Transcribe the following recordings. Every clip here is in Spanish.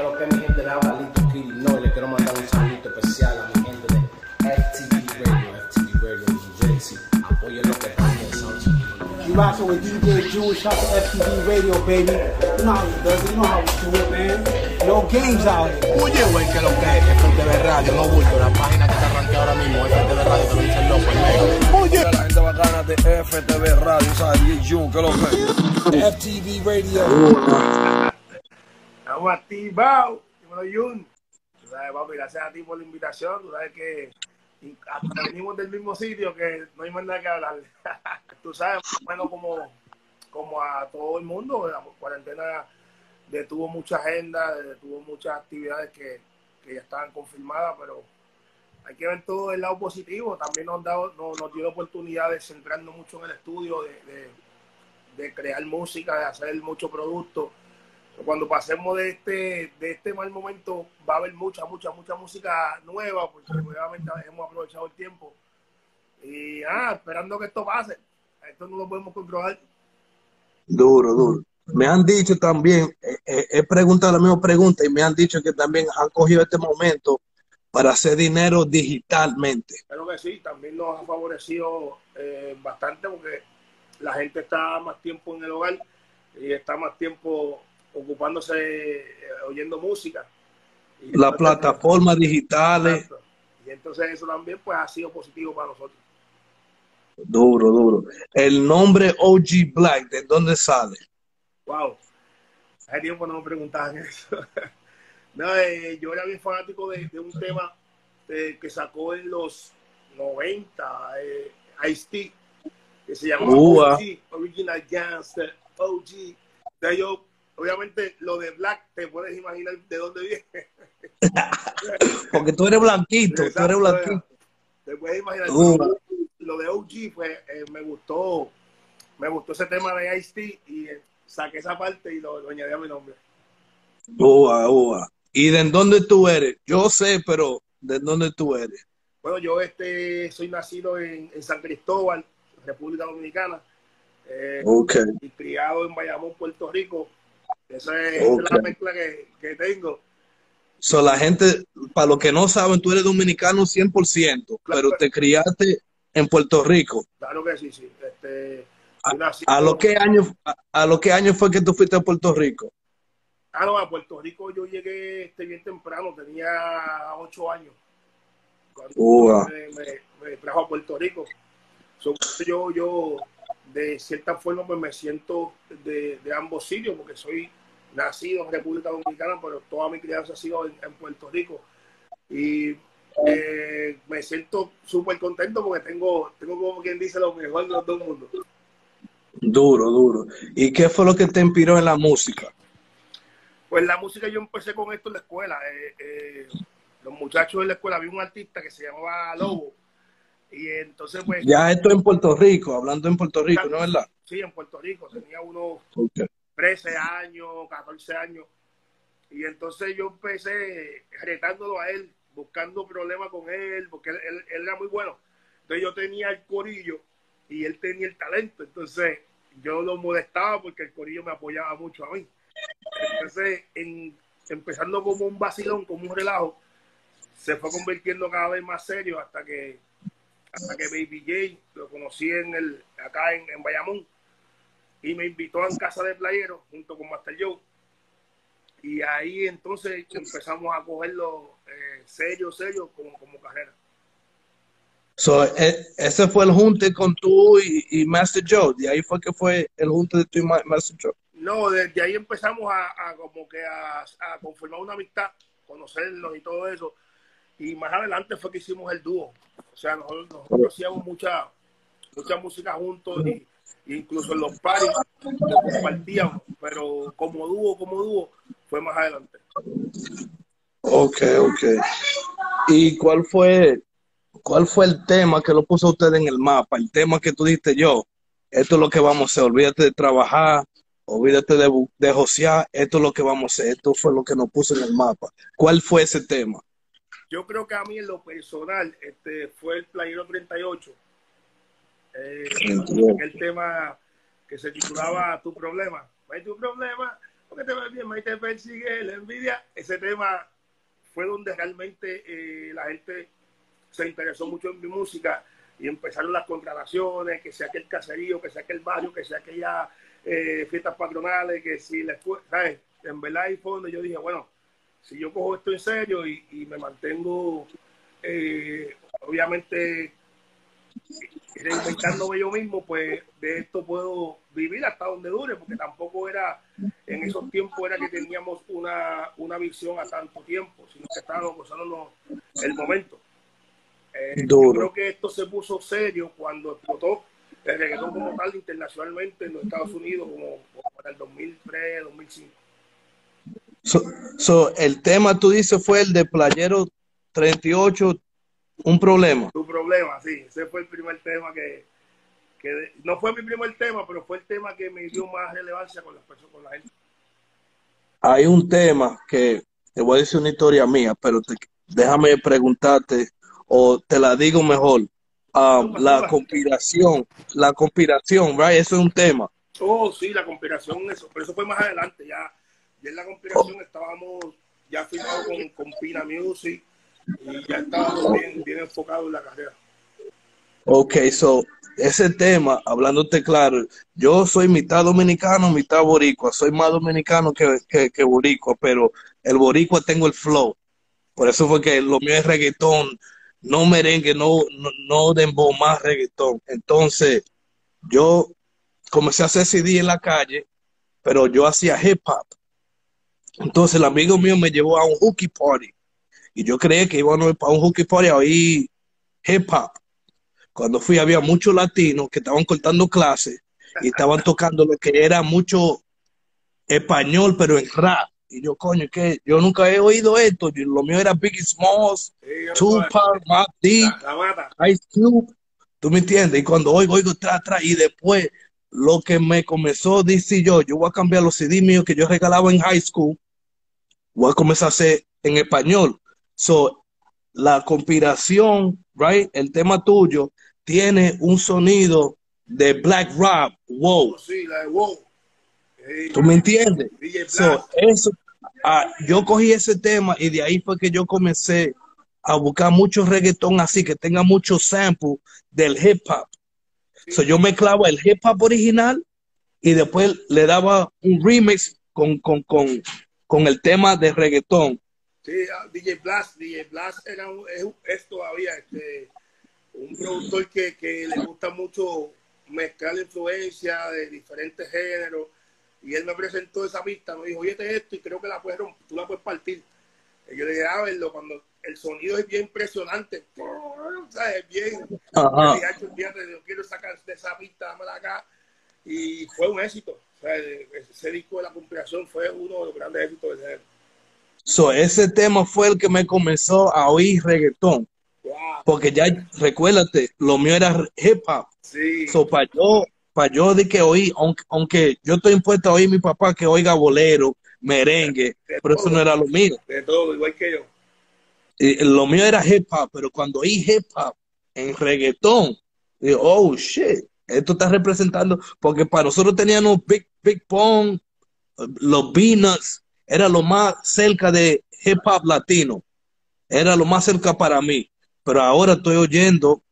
Pero que mi gente le habla Lito Kill, no, y le quiero mandar un saludo especial a mi gente de FTV Radio, FTV Radio New Jersey. Apoyen lo que están pensando. You rockin' with DJ Jewish House FTV Radio, baby. You know how it does it. You know how we do it, man. No games out here. Oye, güey, que lo que es FTV Radio, no bulto, la página que te arranqué ahora mismo, FTV Radio, te lo dice el loco, el negro. Oye, la gente bacana de FTV Radio, ¿sabes? DJ Jun, que lo que FTV Radio. Estamos activados, dímelo Jun. Tú sabes, papi, gracias a ti por la invitación. Tú sabes que hasta venimos del mismo sitio que no hay más nada que hablar. Tú sabes, bueno, como, como a todo el mundo, la cuarentena detuvo mucha agenda, detuvo muchas actividades que, que ya estaban confirmadas, pero hay que ver todo el lado positivo. También nos, dado, nos, nos dio la oportunidad de centrarnos mucho en el estudio, de, de, de crear música, de hacer mucho producto. Cuando pasemos de este, de este mal momento, va a haber mucha, mucha, mucha música nueva, porque nuevamente hemos aprovechado el tiempo. Y ah, esperando que esto pase. Esto no lo podemos controlar. Duro, duro. Me han dicho también, eh, eh, he preguntado la misma pregunta y me han dicho que también han cogido este momento para hacer dinero digitalmente. Creo que sí, también nos ha favorecido eh, bastante porque la gente está más tiempo en el hogar y está más tiempo ocupándose, eh, oyendo música. Las plataformas digitales, exacto. Y entonces eso también pues ha sido positivo para nosotros. duro, duro. El nombre OG Black, ¿de dónde sale? Wow. Hace tiempo no me preguntaban eso. no, eh, yo era bien fanático de, de un tema eh, que sacó en los 90, eh, Ice-T, que se llama Ua. OG, Original Gangster, OG. De yo, obviamente, lo de Black, te puedes imaginar de dónde viene. Porque tú eres blanquito, tú eres blanquito. Te puedes imaginar. Ua. Lo de OG, pues, eh, me gustó, me gustó ese tema de Ice-T y eh, saqué esa parte y lo, lo añadí a mi nombre. Ua, ua. ¿Y de dónde tú eres? Yo sé, pero ¿de dónde tú eres? Bueno, yo este, soy nacido en, en San Cristóbal, República Dominicana, eh, Ok. y criado en Bayamón, Puerto Rico. Esa es, la mezcla que, que tengo. So, la gente, para los que no saben, tú eres dominicano 100%, pero te criaste en Puerto Rico. Claro que sí, sí. Este, ¿A, a lo qué año, a, a lo qué año fue que tú fuiste a Puerto Rico? Ah, no, a Puerto Rico yo llegué este, bien temprano, tenía ocho años. Cuando Ua. me, me- me trajo a Puerto Rico. So, yo, yo, de cierta forma, pues me siento de, de ambos sitios, porque soy nacido en República Dominicana, pero toda mi crianza ha sido en, en Puerto Rico. Y eh, me siento súper contento porque tengo, tengo, como quien dice, lo mejor de los dos mundos. Duro, duro. ¿Y qué fue lo que te inspiró en la música? Pues la música yo empecé con esto en la escuela. eh, eh, los muchachos en la escuela, había un artista que se llamaba Lobo. Y entonces, pues, Ya esto en Puerto Rico, hablando en Puerto Rico, ¿no es verdad? sí, en Puerto Rico, tenía unos Ok. 13 años, 14 años. Y entonces yo empecé retándolo a él, buscando problemas con él, porque él, era muy bueno. Entonces yo tenía el corillo y él tenía el talento. Entonces yo lo molestaba porque el corillo me apoyaba mucho a mí. Entonces, en- empezando como un vacilón, como un relajo, se fue convirtiendo cada vez más serio hasta que hasta que Baby J lo conocí en el acá en, en Bayamón y me invitó a casa de playero junto con Master Joe y ahí entonces empezamos a cogerlo eh, serio, serio como, como carrera. So, e- ese fue el junte con tú y, y Master Joe. De ahí fue que fue el junte de tú y Ma- Master Joe. No, desde ahí empezamos a, a como que a, a conformar una amistad, conocernos y todo eso. Y más adelante fue que hicimos el dúo. O sea, nosotros, nosotros hacíamos mucha, mucha música juntos y incluso en los paris lo compartíamos. Pero como dúo, como dúo, fue más adelante. Ok, ok. ¿Y cuál fue, cuál fue el tema que lo puso usted en el mapa? El tema que tú dijiste yo, esto es lo que vamos a hacer, olvídate de trabajar, olvídate de, de josear, esto es lo que vamos a hacer, esto fue lo que nos puso en el mapa. ¿Cuál fue ese tema? Yo creo que a mí en lo personal este, fue el Playero 38. Eh, Entiendo. el tema que se titulaba Tu problema. Hay tu problema, porque te ves bien, ahí te persigue la envidia. Ese tema fue donde realmente eh, la gente se interesó mucho en mi música y empezaron las contrataciones, que sea aquel caserío, que sea aquel barrio, que sea aquella eh, fiestas patronales, que si la ¿sabes? En verdad ahí fue donde yo dije, bueno, si yo cojo esto en serio y, y me mantengo, eh, obviamente, reinventándome yo mismo, pues de esto puedo vivir hasta donde dure, porque tampoco era, en esos tiempos era que teníamos una, una visión a tanto tiempo, sino que estábamos gozándonos el momento. Eh, yo creo que esto se puso serio cuando explotó el reggaetón como tal internacionalmente en los Estados Unidos, como, para el 2003, 2005. So, so, el tema, tú dices, fue el de Playero 38, un problema. Un problema, sí. Ese fue el primer tema que, que, no fue mi primer tema, pero fue el tema que me dio más relevancia con las personas, con la gente. Hay un tema que te voy a decir una historia mía, pero te, déjame preguntarte, o te la digo mejor. Um, la conspiración, la conspiración, right? Eso es un tema. Oh, sí, la conspiración, eso, pero eso fue más adelante, ya, ya en la conspiración oh. estábamos ya firmados con, con Pina Music y ya estábamos bien, enfocados en la carrera. Ok, so, ese tema, hablándote claro, yo soy mitad dominicano, mitad boricua, soy más dominicano que, que, que boricua, pero el boricua tengo el flow. Por eso fue que lo mío es reggaetón, no merengue, no, no, no dembow, más reggaetón. Entonces, yo comencé a hacer CD en la calle, pero yo hacía hip hop. Entonces el amigo mío me llevó a un hooky party. Y yo creía que iba a para un hooky party a oír hip hop. Cuando fui había muchos latinos que estaban cortando clases y estaban tocando lo que era mucho español, pero en rap. Y yo, coño, que yo nunca he oído esto. Lo mío era Biggie Smalls, sí, Tupac, Mac D, Ice Cube. ¿Tú me entiendes? Y cuando oigo, oigo, tra, tra, y después lo que me comenzó, dice yo, yo voy a cambiar los CD míos que yo regalaba en high school, voy a comenzar a hacer en español. So, la conspiración, right, el tema tuyo, tiene un sonido de Black Rap, wow. Oh, sí, la de wow. ¿Tú me entiendes? So, eso, ah, yo cogí ese tema y de ahí fue que yo comencé a buscar mucho reggaetón así, que tenga mucho sample del hip hop. Sí. So, yo mezclaba el hip hop original y después le daba un remix con, con, con, con el tema de reggaetón. Sí, uh, DJ Blast, DJ Blast era un, es, es, todavía este, un productor que, que le gusta mucho mezclar influencia de diferentes géneros y él me presentó esa pista, me dijo, oye, esto y creo que la puedes, tú la puedes partir. Y yo le dije, a verlo, cuando el sonido es bien impresionante, es bien, yo quiero sacar de esa pista, dámela acá, y fue un éxito. O sea, ese disco de la conspiración fue uno de los grandes éxitos de ese So, ese tema fue el que me comenzó a oír reggaetón. Wow. Porque ya, recuérdate, lo mío era hip hop. Sí. So, para yo para yo de que oí, aunque, aunque yo estoy impuesto a oír mi papá que oiga bolero, merengue, de pero todo, eso no era lo mío. De todo, igual que yo. Y lo mío era hip hop, pero cuando oí hip hop en reggaetón, digo, oh shit, esto está representando, porque para nosotros teníamos Big, Big Pong, los Beanuts, era lo más cerca de hip hop latino, era lo más cerca para mí, pero ahora estoy oyendo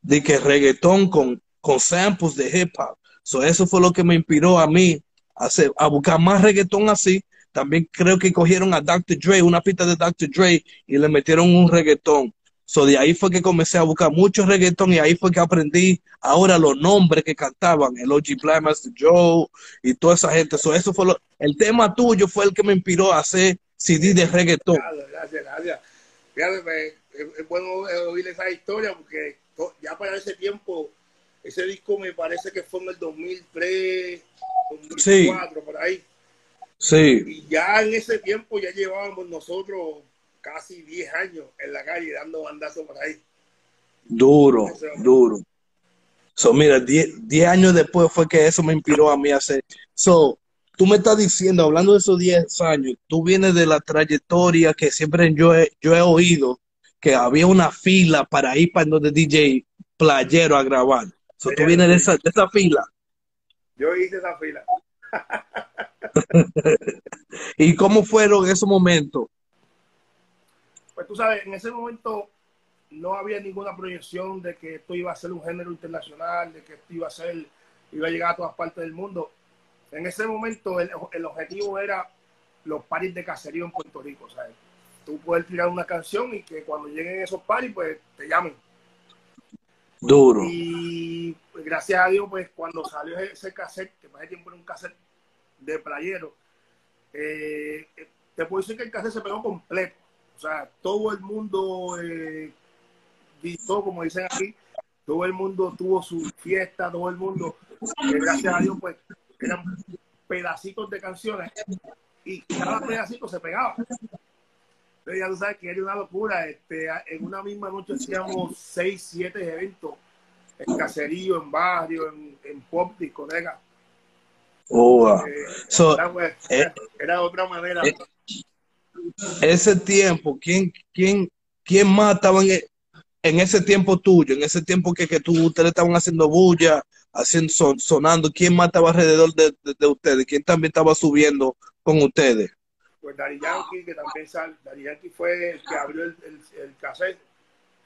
de que reggaetón con con samples de hip hop. So, eso fue lo que me inspiró a mí a, hacer, a buscar más reggaetón así. También creo que cogieron a Dr. Dre, una pista de Dr. Dre, y le metieron un reggaetón. So, de ahí fue que comencé a buscar mucho reggaetón y ahí fue que aprendí ahora los nombres que cantaban, el OG Master Joe y toda esa gente. So, eso fue lo, el tema tuyo fue el que me inspiró a hacer CD de reggaetón. Gracias, gracias. Fíjate, es bueno oír esa historia porque ya para ese tiempo ese disco me parece que fue en el 2003, 2004, sí. por ahí. Sí. Y ya en ese tiempo ya llevábamos nosotros casi 10 años en la calle dando bandazos por ahí. Duro, duro. So, mira, 10 años después fue que eso me inspiró a mí a hacer. So, tú me estás diciendo, hablando de esos 10 años, tú vienes de la trayectoria que siempre yo he, yo he oído, que había una fila para ir para donde DJ Playero a grabar. So, tú vienes de esa, de esa fila. Yo hice esa fila. ¿Y cómo fueron esos momentos? Pues tú sabes, en ese momento no había ninguna proyección de que esto iba a ser un género internacional, de que esto iba a ser, iba a llegar a todas partes del mundo. En ese momento el, el objetivo era los paris de caserío en Puerto Rico, ¿sabes? Tú puedes tirar una canción y que cuando lleguen esos paris, pues te llamen. Duro. Y pues, gracias a Dios, pues cuando salió ese cassette, que más tiempo era un cassette de playero, eh, te puedo decir que el cassette se pegó completo. O sea, todo el mundo eh, como dicen aquí, todo el mundo tuvo su fiesta, todo el mundo, eh, gracias a Dios, pues eran pedacitos de canciones y cada pedacito se pegaba. Entonces ya tú sabes que era una locura. Este, en una misma noche hacíamos seis, siete eventos en caserío, en barrio, en, en pop, discoteca. Oh, Eh, So, era, pues, eh, era otra manera. eh, ese tiempo, ¿quién, quién, quién más estaba en, e- en ese tiempo tuyo? En ese tiempo que, que tú, ustedes estaban haciendo bulla, haciendo, son- sonando, ¿quién más estaba alrededor de, de- de ustedes? ¿Quién también estaba subiendo con ustedes? pues Daddy Yankee, que también sal, Daddy Yankee fue el que abrió el, el, el cassette.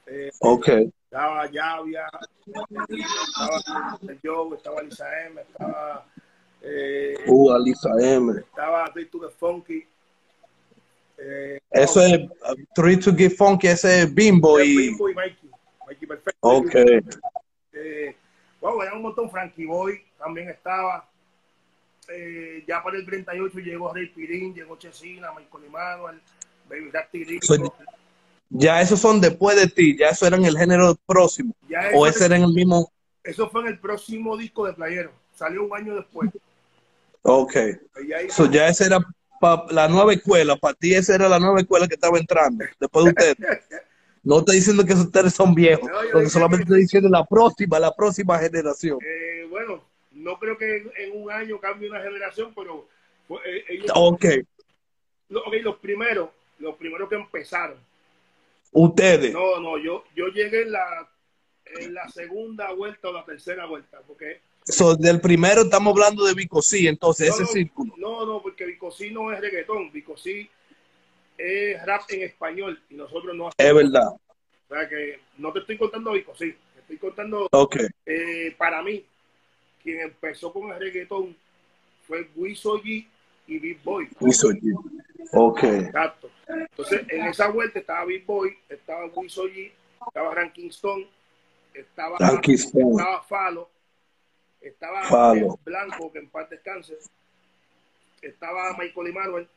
Eh, Ok, estaba Llavia, estaba el Joe, estaba Lisa M, estaba, eh, uh, Alisa M. estaba the Funky. Eh, Eso es uh, Three to Get Funky, ese es Bimbo y... Bimbo y Mikey. Mikey Perfecto. Ok, Eh, wow, era un montón. Frankie Boy también estaba. Eh, ya para el 38 llegó Rey Pirín, llegó Chesina, Michael Emanuel, Baby. So- ya esos son después de ti, ya eso era en el género próximo. Ya O ese era en el mismo... eso fue en el próximo disco de Playero. Salió un año después. Ok. So, ya esa era pa- la nueva escuela, para ti esa era la nueva escuela que estaba entrando, después de ustedes. No estoy diciendo que ustedes son viejos, No, solamente que- estoy diciendo la próxima, la próxima generación. Eh, bueno, no creo que en, en un año cambie una generación, pero eh, ellos, Ok, lo- ok, los primeros, los primeros que empezaron. ustedes. No, no, yo, yo llegué en la, en la segunda vuelta o la tercera vuelta, porque So, del primero estamos hablando de Vicosí, entonces, No, ese no, círculo. No, no, porque Vicosí no es reggaetón, Vicosí es rap en español y nosotros no Es verdad. O sea que no te estoy contando Vicosí, te estoy contando, eh, para mí, quien empezó con el reggaetón fue Wiso G y Big Boy. Wiso G. Ok. Exacto. Entonces, en esa vuelta estaba Big Boy, estaba Wiso G, estaba Ranking Stone, estaba, estaba Falo, estaba Falo. Blanco, que en paz descanse, estaba Michael Emanuel,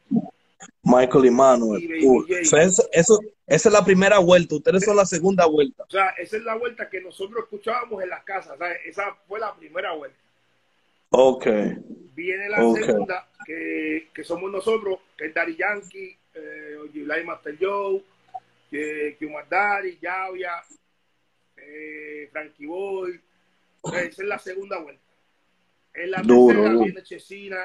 Michael y Manuel. Y Uh, so, eso, eso- esa es la primera vuelta, ustedes son la segunda vuelta. O sea, esa es la vuelta que nosotros escuchábamos en las casas. ¿sabes? Esa fue la primera vuelta. Ok. Viene la segunda, que, que somos nosotros, que es Daddy Yankee, eh, Master Joe, que, que Daddy, Yavia, eh, Frankie Boy. Esa es la segunda vuelta. En la Duro, tercera duro. viene Chesina,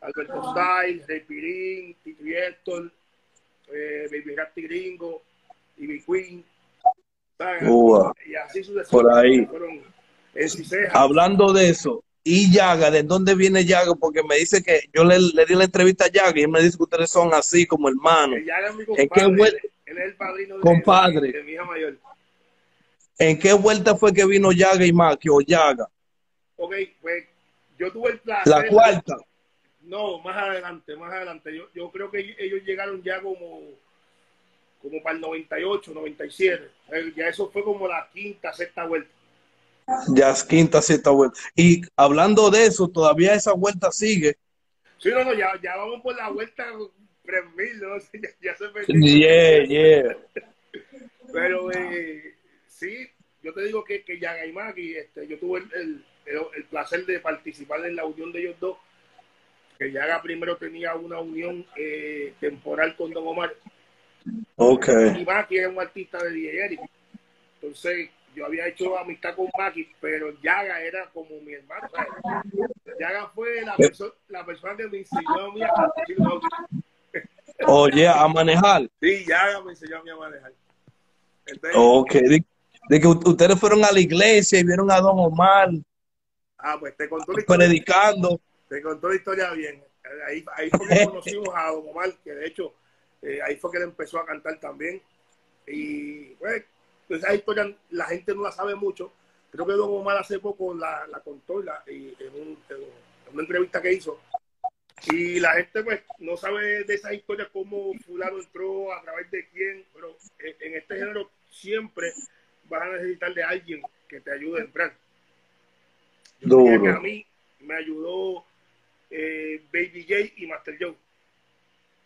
Alberto Style, Rey Pirín, Titi Héctor, eh, Baby Rasty Gringo, Ivy Queen. Ua. Y así sucesivamente. Por ahí. Fueron en Ciceja. Hablando de eso, y Yaga, ¿de dónde viene Yaga? Porque me dice que yo le, le di la entrevista a Yaga y él me dice que ustedes son así como hermanos. Que ya era mi ¿En compadre. qué vuel- Él es el padrino de, Compadre. de, de mi hija mayor. ¿En qué vuelta fue que vino Yaga y Maki o Yaga? Ok, pues yo tuve el placer. La cuarta. No, más adelante, más adelante. Yo, yo creo que ellos llegaron ya como, como para el 98, 97. Eh, Ya eso fue como la quinta, sexta vuelta. Ya es quinta, sexta vuelta. Y hablando de eso, todavía esa vuelta sigue. Sí, no, no, ya, ya vamos por la vuelta 3000, ¿no? Ya, ya se perdió. Yeah, yeah. Pero eh, sí, yo te digo que, que Yaga y Maki, este, yo tuve el, el- el- el placer de participar en la unión de ellos dos. Que Yaga primero tenía una unión eh, temporal con Don Omar Ok. y Maki era un artista de DJ. Entonces yo había hecho amistad con Maki, pero Yaga era como mi hermano. ¿sabes? Yaga fue la, perso- la persona que me enseñó a mí a. Oye, a manejar. Sí, Yaga me enseñó a mí a manejar. Entonces, Ok. De, que ustedes fueron a la iglesia y vieron a Don Omar ah, pues te contó la historia. predicando. Te contó la historia bien. Ahí, ahí fue que conocimos a Don Omar, que de hecho eh, ahí fue que él empezó a cantar también. Y pues, esa historia la gente no la sabe mucho. Creo que Don Omar hace poco la, la contó la, y en, un, en, una entrevista que hizo. Y la gente pues no sabe de esa historia cómo fulano entró, a través de quién, pero en este género siempre vas a necesitar de alguien que te ayude a entrar. Yo que a mí me ayudó eh, Baby J y Master Joe.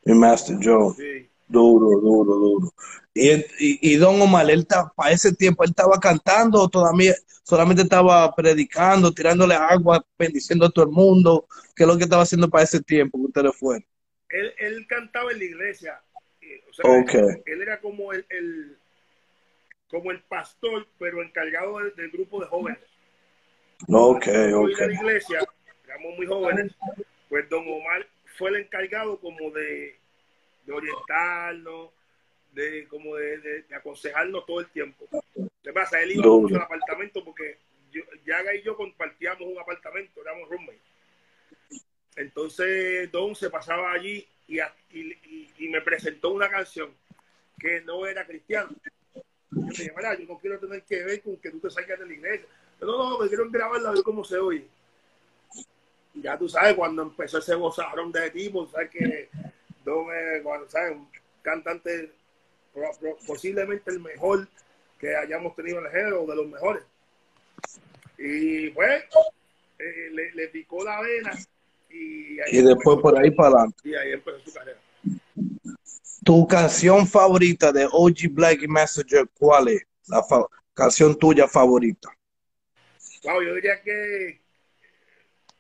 Y Master Joe. Sí. Duro, duro, duro. Y, y, Don Omar, él para ese tiempo, él estaba cantando o todavía solamente estaba predicando, tirándole agua, bendiciendo a todo el mundo. ¿Qué es lo que estaba haciendo para ese tiempo que ustedes fueron? Él, él cantaba en la iglesia. O sea, él, él, era como el, el, como el pastor, pero encargado del, grupo de jóvenes. Ok, ok. En la iglesia, éramos muy jóvenes, pues Don Omar fue el encargado como de, de orientarnos, de como de, aconsejarnos todo el tiempo. ¿Qué pasa? Él iba mucho al apartamento porque yo, Yaga y yo compartíamos un apartamento, éramos roommates. Entonces Don se pasaba allí y, y, y, me presentó una canción que no era cristiana. Yo dije, mira, yo no quiero tener que ver con que tú te salgas de la iglesia. Pero no, no, me quiero grabarla a ver cómo se oye. Y ya tú sabes, cuando empezó ese gozarón de tipo, sabes que Don cuando, ¿sabes? un cantante posiblemente el mejor que hayamos tenido en el género, de los mejores. Y pues, eh, le, le, picó la vena. Y, y después por ahí para adelante. Y ahí empezó su carrera. Tu canción favorita de OG Black y Messenger, ¿cuál es? La canción tuya favorita. Wow, yo diría que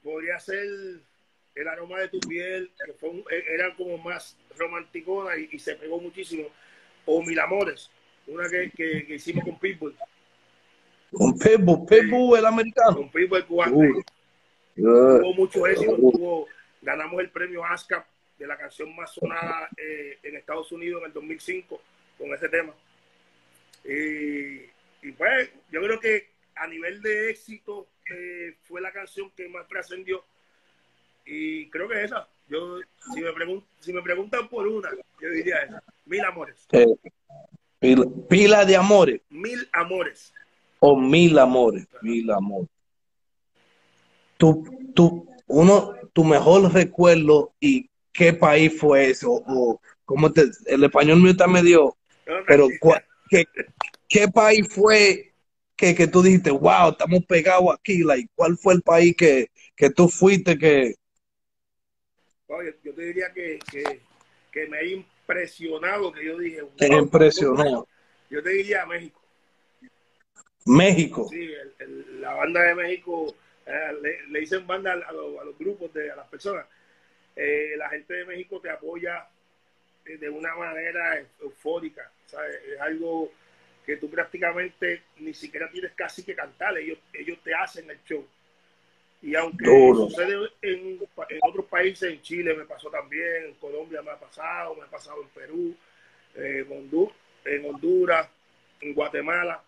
podría ser El aroma de tu piel, que fue era como más romanticona y, se pegó muchísimo. O Mil Amores, una que, que, hicimos con Pitbull. Con Pitbull, Pitbull el americano. Con Pitbull el cubano. Tuvo mucho éxito, ganamos el premio ASCAP de la canción más sonada eh, en Estados Unidos en el 2005 con ese tema. y pues yo creo que a nivel de éxito eh, fue la canción que más trascendió y creo que esa. Yo, si me, si me preguntan por una, yo diría esa. Mil amores. Eh, pila, de amores. Mil amores. O mil amores. Mil amores. Tu, tu, uno, tu mejor recuerdo y qué país fue eso, o cómo te, el español mío está medio, pero ¿qué, qué país fue que, que tú dijiste, wow, estamos pegados aquí, like, ¿cuál fue el país que, que tú fuiste que... yo te diría que, que, me ha impresionado, que yo dije, te impresionó. Yo te diría México. México. Sí, la banda de México, eh, le, dicen banda a, los, a, los, grupos, de, a las personas. Eh, la gente de México te apoya de una manera eufórica, ¿sabes? Es algo que tú prácticamente ni siquiera tienes casi que cantar, ellos, ellos te hacen el show. Y aunque sucede en, otros países, en Chile me pasó también, en Colombia me ha pasado, me ha pasado en Perú, eh, en, Honduras, en Guatemala,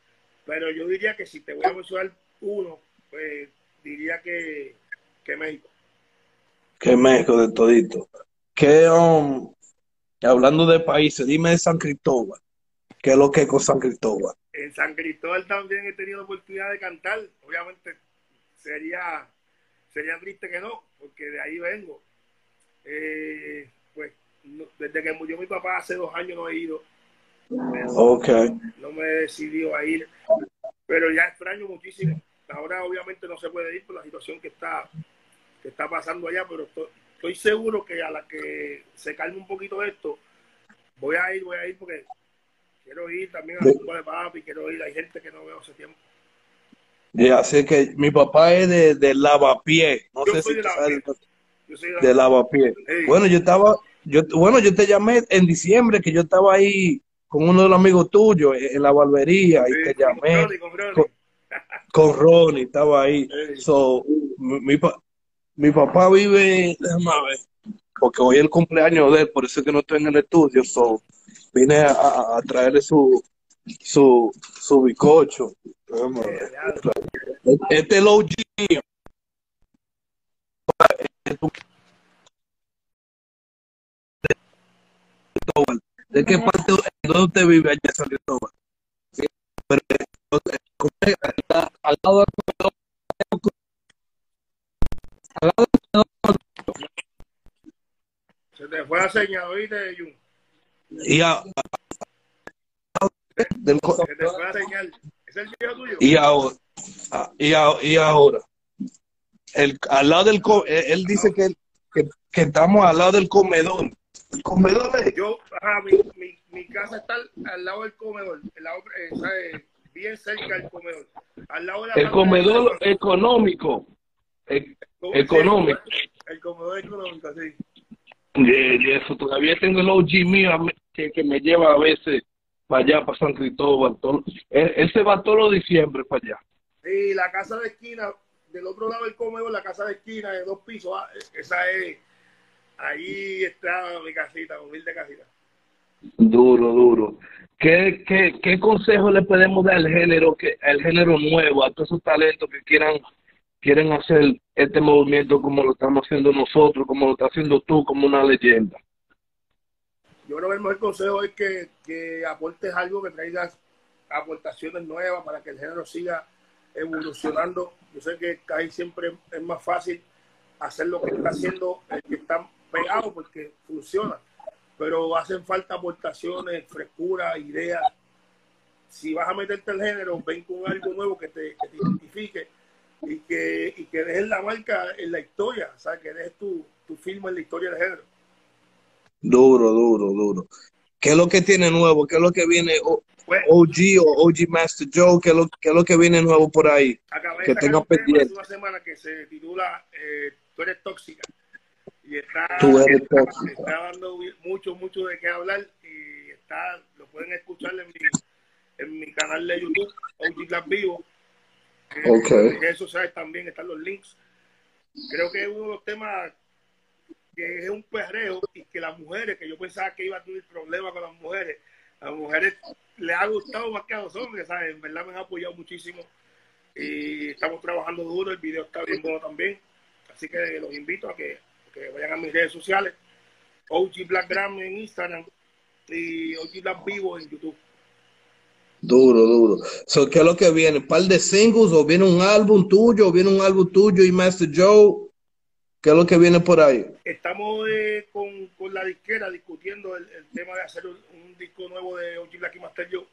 pero yo diría que si te voy a mencionar uno, pues diría que, que México que México de todito. Que, um, hablando de países, dime de San Cristóbal. ¿Qué es lo que es con San Cristóbal? En San Cristóbal también he tenido oportunidad de cantar. Obviamente sería, sería triste que no, porque de ahí vengo. Eh, pues desde que murió mi papá hace dos años no he ido. ok. No me he decidido a ir. Pero ya extraño muchísimo. Ahora obviamente no se puede ir por la situación que está está pasando allá, pero estoy, seguro que a la que se calme un poquito esto, voy a ir, voy a ir porque quiero ir también a la de papi, quiero ir, hay gente que no veo hace tiempo. Ya, así que mi papá es de, de lavapié, no sé si de sabes, de, lavapié. Bueno, yo estaba, yo, bueno, yo te llamé en diciembre que yo estaba ahí con uno de los amigos tuyos en la barbería y te llamé. Con Ronnie, estaba ahí. So, mi, mi, mi papá vive, déjame ver, porque hoy es el cumpleaños de él, por eso es que no estoy en el estudio, so, vine a, traerle su, su, su bicocho. Este es el OG. ¿De qué parte dónde usted vive allá en San Cristóbal? Al lado señal, ¿oíste, Jun? Y a, del, Se te fue la señal. ¿Es el viejo tuyo? Y ahora, y, a, y ahora el, al lado del, él dice que, que, que estamos al lado del comedor comedor Yo, mi, mi, casa está al, lado del comedor, el lado, eh, bien cerca del comedor. Al lado de el comedor económico. E, económico. El comedor económico, sí. Y, eso, todavía tengo el OG mío que, que me lleva a veces para allá, para San Cristóbal. Todo, él, se va todos los diciembre para allá. Sí, la casa de esquina, del otro lado del comedor, la casa de esquina de dos pisos, ah, esa es ahí está mi casita, humilde casita. Duro, duro. ¿Qué, qué, qué consejo le podemos dar al género, que, al género nuevo, a todos esos talentos que quieran quieren hacer este movimiento como lo estamos haciendo nosotros, como lo está haciendo tú, como una leyenda? Yo creo que el mejor consejo es que, que aportes algo, que traigas aportaciones nuevas para que el género siga evolucionando. Yo sé que ahí siempre es más fácil hacer lo que está haciendo el que está pegado porque funciona, pero hacen falta aportaciones, frescura, ideas. Si vas a meterte el género, ven con algo nuevo que te, identifique y que, y que dejes la marca en la historia, o sea, que dejes tu, tu firma en la historia del género. Duro, duro, duro. ¿Qué es lo que tiene nuevo? ¿Qué es lo que viene OG pues, o OG Master Joe? ¿Qué es lo, qué es lo que viene nuevo por ahí? que tenga pendiente. Una semana que se titula eh, Tú eres tóxica y está, dando mucho, mucho de qué hablar y está, lo pueden escuchar en mi, en mi canal de YouTube, OG Glass Vivo. En redes sociales también están los links. Creo que es uno de los temas que es un perreo y que las mujeres, que yo pensaba que iba a tener problemas con las mujeres, las mujeres les ha gustado más que a los hombres, ¿sabes? En verdad me han apoyado muchísimo y estamos trabajando duro, el video está bien bueno también, así que los invito a que que vayan a mis redes sociales, OG Blackgram en Instagram y OG Black Vivo en YouTube. Duro, duro. So, ¿Qué es lo que viene? ¿Un par de singles o viene un álbum tuyo o viene un álbum tuyo y Master Joe? ¿Qué es lo que viene por ahí? Estamos eh, con, con, la disquera discutiendo el, tema de hacer un, disco nuevo de OG Master Joe.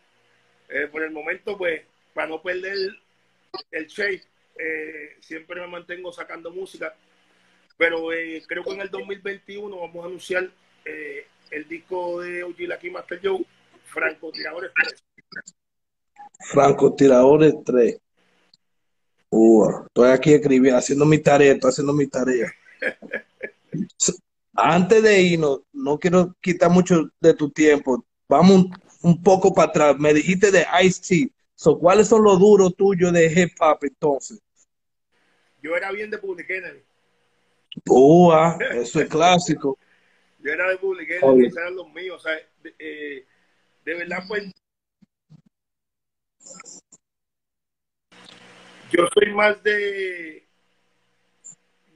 Eh, por el momento, pues, para no perder el shape, eh, siempre me mantengo sacando música pero eh, creo que en el 2021 vamos a anunciar el disco de OG Master Joe, Franco Tiradores 3. Franco Tiradores 3. Uh, estoy aquí escribiendo, haciendo mi tarea, estoy haciendo mi tarea. Antes de irnos, no quiero quitar mucho de tu tiempo. Vamos un, poco para atrás. Me dijiste de Ice-T. So, ¿Cuáles son los duros tuyos de hip hop entonces? Yo era bien de Public Enemy. Eso es clásico. Yo era de publiqué, esos eran los míos, o sea, de, eh, de verdad pues yo soy más de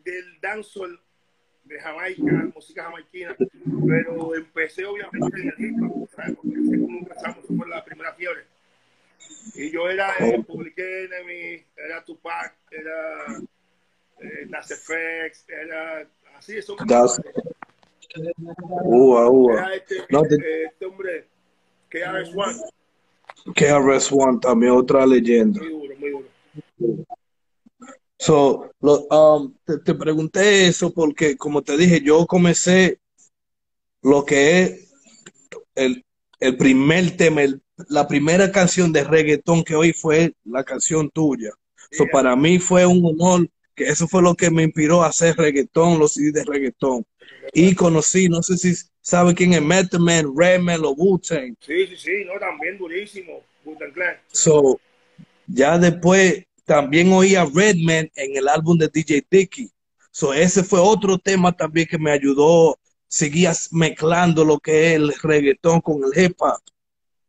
del dancehall de Jamaica, música jamaiquina, pero empecé obviamente en el hip hop, porque empezamos, fue la primera fiebre. Y yo era el Public Enemy, era Tupac, era eh, FX, era así, eso. Ua, ua. Era este, no, te... Eh, este hombre, KRS-One. KRS-One también, otra leyenda. Muy duro, muy duro. So, lo, um, te, te, pregunté eso porque, como te dije, yo comencé lo que es el, el primer tema, el, la primera canción de reggaetón que hoy fue la canción tuya. So, para mí fue un honor que eso fue lo que me inspiró a hacer reggaetón, los CDs de reggaetón. Y conocí, no sé si sabe quién es Method Man, Redman o Wu-Tang. Sí, sí, sí, no, también durísimo, Wu-Tang Clan. So, ya después también oí a Redman en el álbum de DJ Dicky. So, ese fue otro tema también que me ayudó, seguía mezclando lo que es el reggaetón con el hip hop.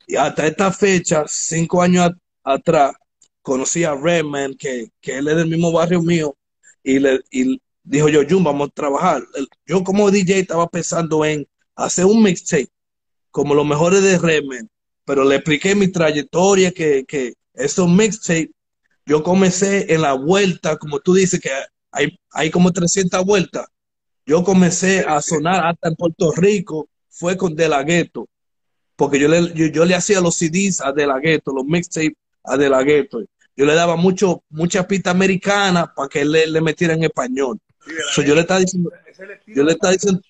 Y hasta esta fecha, cinco años atrás, conocí a Redman, que, que él es del mismo barrio mío, y, le, y dijo yo, Jun, vamos a trabajar. Yo como DJ estaba pensando en hacer un mixtape como los mejores de Redman, pero le expliqué mi trayectoria, que, que esos mixtapes, yo comencé en la vuelta, como tú dices, que hay, hay como 300 vueltas. Yo comencé a sonar hasta en Puerto Rico, fue con De La Ghetto, porque yo le, yo, yo le hacía los CDs a De La Ghetto, los mixtapes a De La Ghetto. Yo le daba mucho, mucha pista americana para que él le, le metiera en español. Sí, So, yo le estaba diciendo, Es yo le estaba diciendo,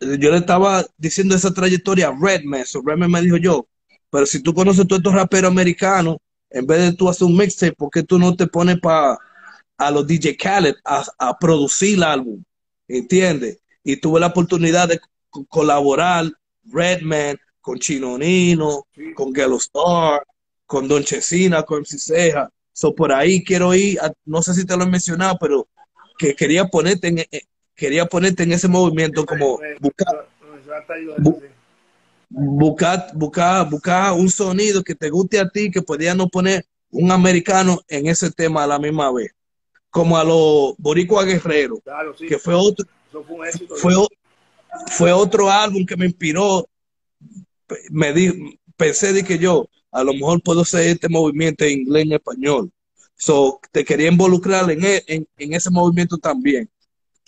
yo le estaba diciendo esa trayectoria a Redman. So Redman me dijo yo, pero si tú conoces todos estos raperos americanos, en vez de tú hacer un mixtape, ¿por qué tú no te pones para a los DJ Khaled a, a producir el álbum? ¿Entiendes? Y tuve la oportunidad de co- colaborar Redman con Chino Nino, Sí. con Gelo Star, con Don Chesina, con MC Ceja. So por ahí quiero ir, a- no sé si te lo he mencionado, pero que quería ponerte en, quería ponerte en ese movimiento como buscar buscar, buscar, buscar un sonido que te guste a ti, que podía no poner un americano en ese tema a la misma vez. Como a los Boricua Guerrero, Claro, sí. que fue otro, fue un éxito. fue, otro álbum que me inspiró. Me di, pensé de que yo a lo mejor puedo hacer este movimiento en inglés en español. So, te quería involucrar en, e- en, en ese movimiento también.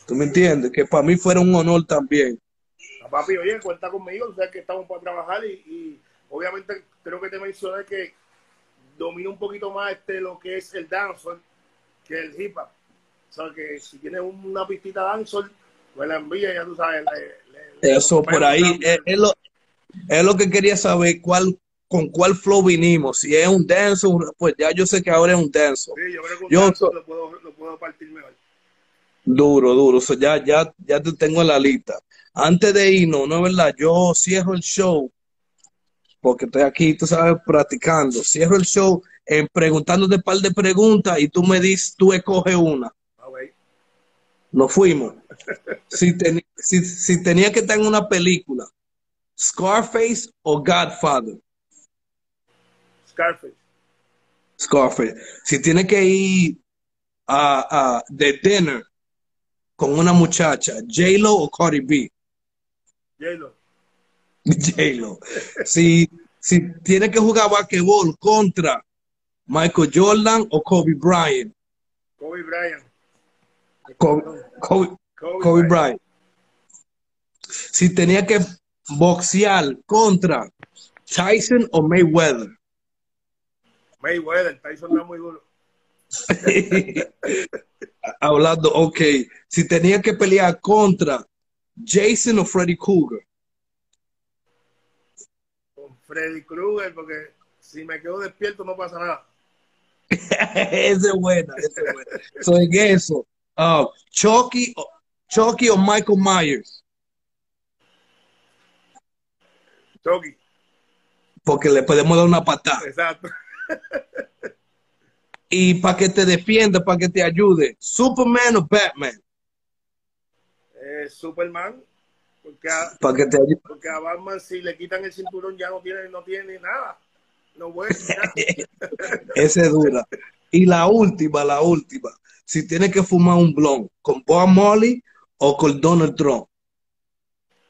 ¿Tú me entiendes? Que para mí fuera un honor también. Ah, Papi, oye, cuenta conmigo, o sea que estamos para trabajar y, y obviamente creo que te mencioné que domino un poquito más este lo que es el dancehall que el hip hop. O sea que si tienes una pistita dancehall, pues la envía, ya tú sabes. le- le- Eso por ahí es, es lo, es lo que quería saber, cuál, con cuál flow vinimos. Si es un dance, pues ya yo sé que ahora es un dance. Sí, yo creo que un Yo- dancehall lo puedo, lo puedo partir mejor. Duro, duro. So, ya, ya, ya te tengo en la lista. Antes de irnos, no es verdad, yo cierro el show, porque estoy aquí, tú sabes, practicando. Cierro el show en preguntándote un par de preguntas y tú me dices, tú escoges una. Ah, ok. Nos fuimos. Si, ten- si, si tenía que estar en una película, Scarface o Godfather. Scarface. Scarface. Si tiene que ir a, a de dinner con una muchacha, J-Lo o Cardi B. J-Lo. J-Lo. Si, si tiene que jugar basquetbol contra Michael Jordan o Kobe Bryant. Kobe Bryant. Kobe, Kobe, Kobe, Kobe Bryant. Bryant. Si tenía que boxear contra Tyson o Mayweather. Mayweather, Tyson no es muy duro. Hablando, ok. Si tenía que pelear contra Jason o Freddy Krueger. Con Freddy Krueger, porque si me quedo despierto no pasa nada. esa es buena, esa es buena. So, en eso, uh, Chucky, o- Chucky o Michael Myers, Chucky. porque le podemos dar una patada. Exacto. Y para que te defienda, para que te ayude, Superman o Batman, Eh, Superman, porque a, para que te ayude. porque a Batman si le quitan el cinturón ya no tiene, no tiene nada. No puede nada. Esa es dura. Y la última, la última, si tiene que fumar un blon, con Bob Molly o con Donald Trump.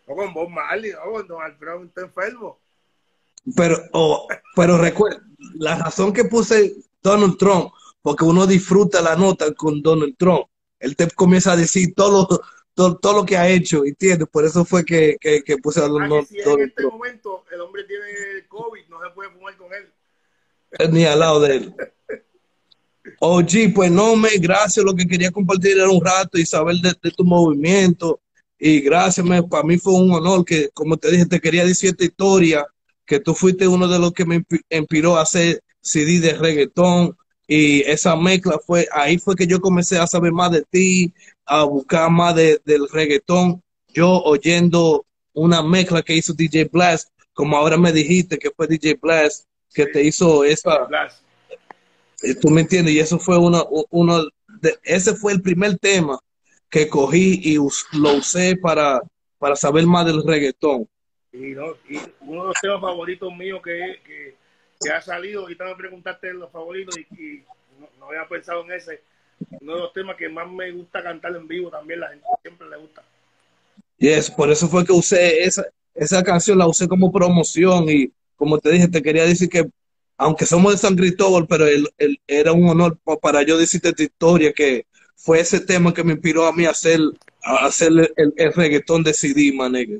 O con Bob Marley, no, con Donald Trump está enfermo. Pero, oh, pero recuerda, la razón que puse Donald Trump, porque uno disfruta la nota con Donald Trump. Él te comienza a decir todo lo, todo, todo lo que ha hecho, ¿entiendes? Por eso fue que, que, que puse a Ah, Donald, si en este Trump. momento el hombre tiene COVID, no se puede fumar con él. Ni al lado de él. Oye, pues no, me, gracias. Lo que quería compartir era un rato y saber de, de tu movimiento. Y gracias, me, para mí fue un honor que, como te dije, te quería decir esta historia, que tú fuiste uno de los que me inspi- inspiró a hacer CD de reggaetón. Y esa mezcla fue, ahí fue que yo comencé a saber más de ti, a buscar más de, del reggaetón. Yo oyendo una mezcla que hizo DJ Blast, como ahora me dijiste que fue DJ Blast que te hizo esa, eh, ¿Tú me entiendes? Y eso fue uno, uno de, ese fue el primer tema que cogí y us- lo usé para, para saber más del reggaetón. Y, no, y uno de los temas favoritos míos que, que, que ha salido, ahorita me preguntaste los favoritos y, y no, no había pensado en ese. Uno de los temas que más me gusta cantar en vivo también, la gente siempre le gusta. Yes, por eso fue que usé esa, esa canción la usé como promoción y como te dije, te quería decir que aunque somos de San Cristóbal, pero el, el- era un honor pa- para yo decirte esta historia, que fue ese tema que me inspiró a mí a hacer, a hacer el, el, el reggaetón de CD, man, nigga.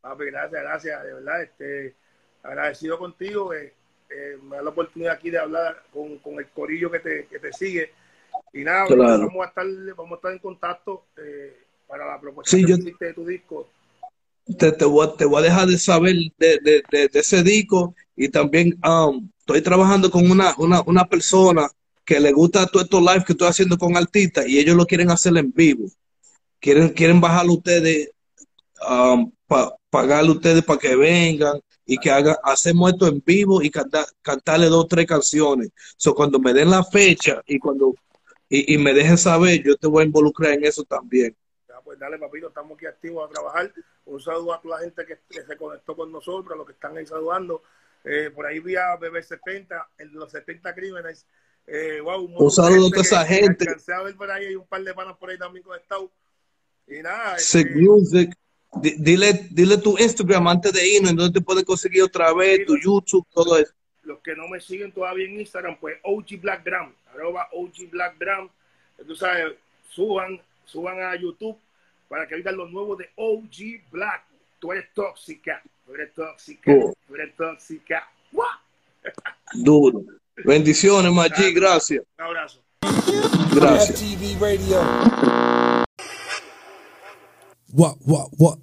Papi, gracias, gracias, de verdad, este, agradecido contigo, eh, eh, me da la oportunidad aquí de hablar con, con el corillo que te, que te sigue. Y nada, Claro. vamos, a estar, vamos a estar en contacto eh, para la propuesta Sí, que yo- de tu disco. te, te, voy, a- te voy a dejar de saber de, de, de, de ese disco y también um, estoy trabajando con una, una, una persona que le gusta todo estos live que estoy haciendo con artistas y ellos lo quieren hacer en vivo. Quieren, quieren bajarlo ustedes, um, pa- pagarle ustedes para que vengan y que hagan, hacemos esto en vivo y canta- cantarle dos o tres canciones. So, cuando me den la fecha y cuando y, y me dejen saber, yo te voy a involucrar en eso también. Ya, pues dale, papito, estamos aquí activos a trabajar. Un saludo a toda la gente que, que se conectó con nosotros, a los que están ahí saludando. Eh, por ahí vi a Bebé 70, el de los 70 crímenes. Eh, wow, un, Un saludo a toda esa gente. alcancé a ver por ahí, hay un par de panas por ahí también conectados. Y nada, Sick este, Music. Di- Dile, dile tu Instagram antes de irnos, en donde te puedes conseguir otra vez, tu YouTube, todo eso. los que no me siguen todavía en Instagram, pues OG Black Drum, arroba OG Black Drum. Tú sabes, suban, suban a YouTube para que vean los nuevos de OG Black. Tú eres tóxica, tú eres tóxica, Oh. tú eres tóxica. Duro. Bendiciones, Maggi, gracias. Un abrazo. Gracias. Radio. What, what, what?